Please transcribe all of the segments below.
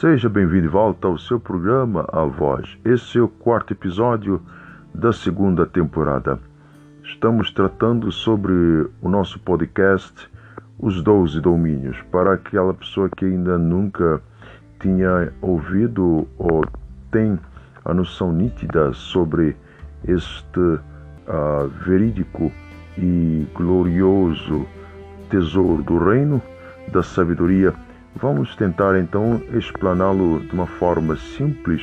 Seja bem-vindo de volta ao seu programa A Voz. Esse é o quarto episódio da segunda temporada. Estamos tratando sobre o nosso podcast Os Doze Domínios, para aquela pessoa que ainda nunca tinha ouvido ou tem a noção nítida sobre este uh, verídico e glorioso tesouro do reino da sabedoria, vamos tentar então explaná-lo de uma forma simples.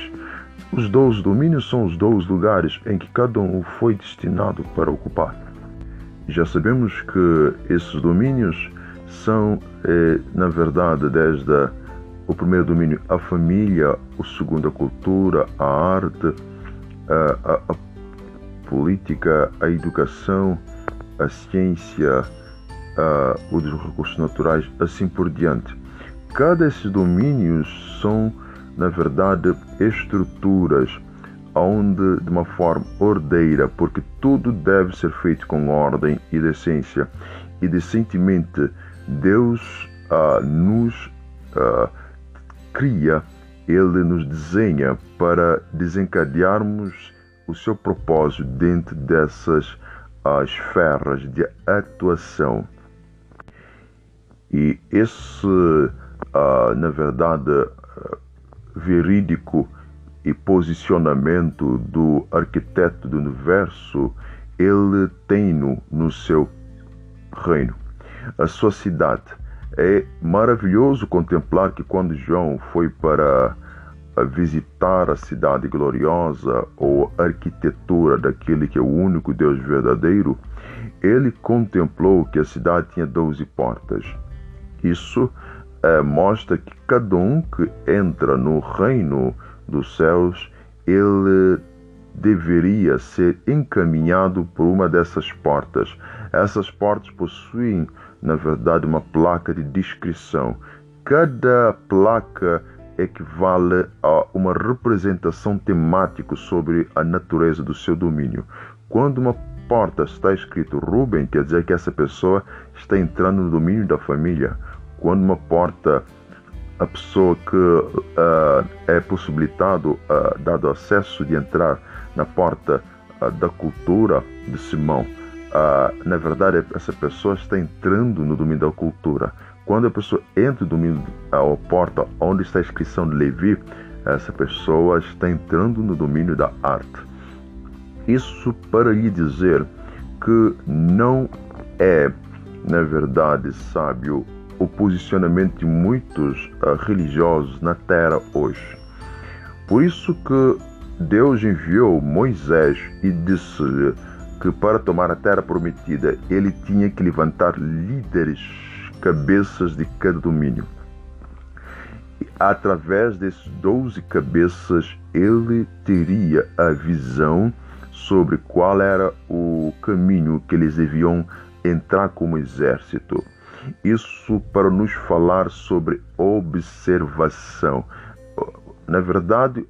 Os dois domínios são os dois lugares em que cada um foi destinado para ocupar. Já sabemos que esses domínios são, eh, na verdade, desde o primeiro domínio a família, o segundo a cultura, a arte, a, a, a política, a educação, a ciência, uh, os recursos naturais, assim por diante. Cada desses domínios são, na verdade, estruturas onde, de uma forma ordeira, porque tudo deve ser feito com ordem e decência. E decentemente, Deus uh, nos uh, cria, Ele nos desenha para desencadearmos o seu propósito dentro dessas as esferas de atuação. E esse, na verdade, uh, verídico e posicionamento do arquiteto do universo, ele tem-no no seu reino, a sua cidade. É maravilhoso contemplar que quando João foi para a visitar a cidade gloriosa ou arquitetura daquele que é o único Deus verdadeiro, ele contemplou que a cidade tinha doze portas. Isso mostra que cada um que entra no reino dos céus, ele deveria ser encaminhado por uma dessas portas. Essas portas possuem, na verdade, uma placa de descrição. Cada placa equivale a uma representação temática sobre a natureza do seu domínio. Quando uma porta está escrito Ruben, quer dizer que essa pessoa está entrando no domínio da família. Quando uma porta, a pessoa que uh, é possibilitado, uh, dado acesso de entrar na porta uh, da cultura de Simão, na verdade essa pessoa está entrando no domínio da cultura. Quando a pessoa entra no domínio, a porta onde está a inscrição de Levi, essa pessoa está entrando no domínio da arte. Isso para lhe dizer que não é, na verdade, sábio o posicionamento de muitos uh, religiosos na terra hoje. Por isso que Deus enviou Moisés e disse-lhe que para tomar a terra prometida ele tinha que levantar líderes cabeças de cada domínio. Através desses doze cabeças, ele teria a visão sobre qual era o caminho que eles deviam entrar como exército. Isso para nos falar sobre observação. Na verdade,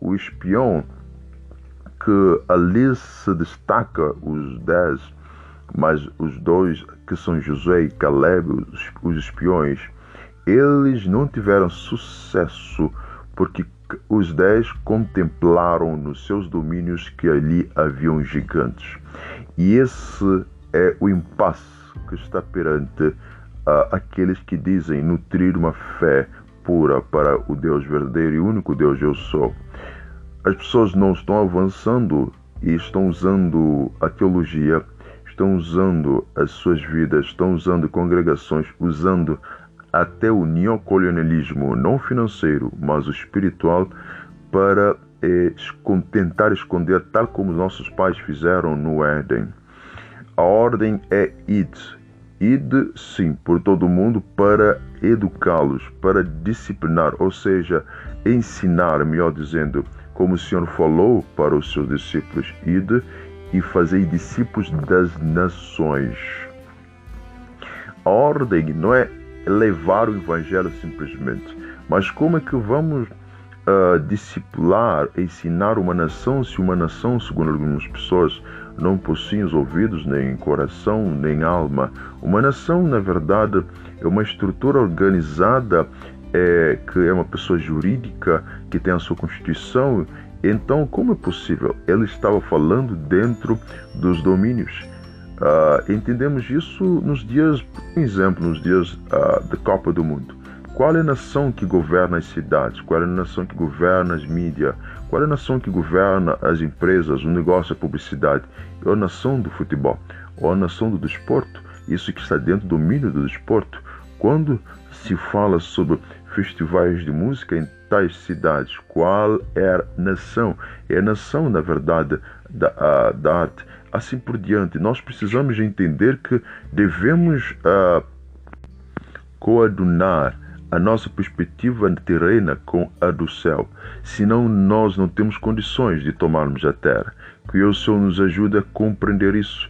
o espião que ali se destaca, os dez, mas os dois, que são Josué e Caleb, os, espiões, eles não tiveram sucesso porque os dez contemplaram nos seus domínios que ali haviam gigantes. E esse é o impasse que está perante uh, aqueles que dizem nutrir uma fé pura para o Deus verdadeiro e único Deus eu sou. As pessoas não estão avançando e estão usando a teologia estão usando as suas vidas, estão usando congregações, usando até o neocolonialismo, não financeiro, mas o espiritual, para é, tentar esconder, tal como nossos pais fizeram no Éden. A ordem é id. Id, sim, por todo o mundo para educá-los, para disciplinar, ou seja, ensinar, melhor dizendo, como o Senhor falou para os seus discípulos, id e fazei discípulos das nações. A ordem não é levar o evangelho simplesmente, mas como é que vamos uh, discipular, ensinar uma nação se uma nação, segundo algumas pessoas, não possui os ouvidos, nem coração, nem alma. Uma nação, na verdade, é uma estrutura organizada é, que é uma pessoa jurídica, que tem a sua constituição. Então, como é possível? Ele estava falando dentro dos domínios. Uh, entendemos isso nos dias, por exemplo, nos dias uh, da Copa do Mundo. Qual é a nação que governa as cidades? Qual é a nação que governa as mídias? Qual é a nação que governa as empresas, o negócio, a publicidade? É a nação do futebol, ou a nação do desporto, isso que está dentro do domínio do desporto. Quando se fala sobre festivais de música em tais cidades, qual é a nação? É a nação, na verdade, da, da arte. Assim por diante, nós precisamos entender que devemos uh, coadunar a nossa perspectiva terrena com a do céu, senão nós não temos condições de tomarmos a terra. Que o Senhor nos ajude a compreender isso